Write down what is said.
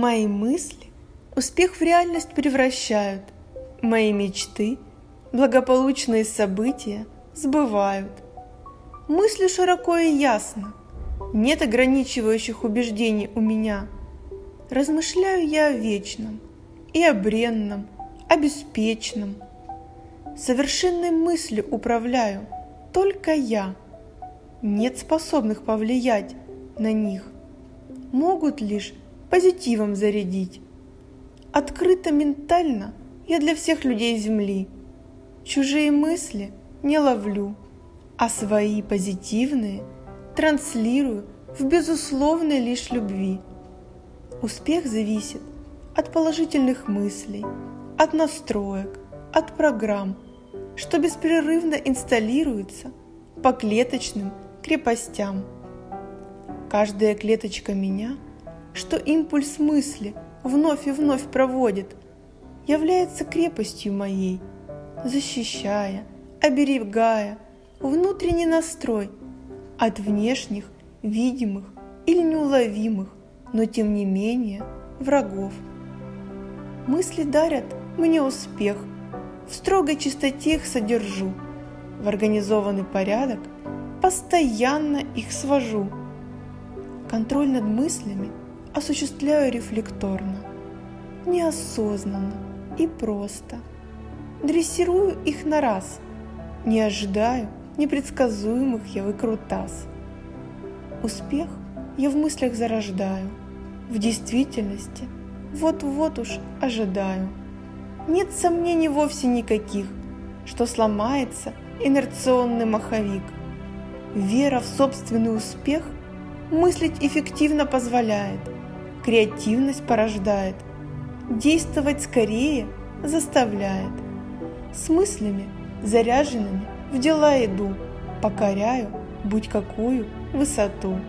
Мои мысли успех в реальность превращают. Мои мечты, благополучные события сбывают. Мысли широко и ясно. Нет ограничивающих убеждений у меня. Размышляю я о вечном и о бренном, о беспечном. Совершенной мыслью управляю только я. Нет способных повлиять на них. Могут лишь позитивом зарядить. Открыто ментально я для всех людей Земли. Чужие мысли не ловлю, а свои позитивные транслирую в безусловной лишь любви. Успех зависит от положительных мыслей, от настроек, от программ, что беспрерывно инсталируется по клеточным крепостям. Каждая клеточка меня – что импульс мысли вновь и вновь проводит, является крепостью моей, защищая, оберегая внутренний настрой от внешних, видимых или неуловимых, но тем не менее врагов. Мысли дарят мне успех, в строгой чистоте их содержу, в организованный порядок постоянно их свожу. Контроль над мыслями осуществляю рефлекторно, неосознанно и просто. Дрессирую их на раз, не ожидаю непредсказуемых я выкрутас. Успех я в мыслях зарождаю, в действительности вот-вот уж ожидаю. Нет сомнений вовсе никаких, что сломается инерционный маховик. Вера в собственный успех мыслить эффективно позволяет – креативность порождает, действовать скорее заставляет. С мыслями, заряженными в дела иду, покоряю будь какую высоту.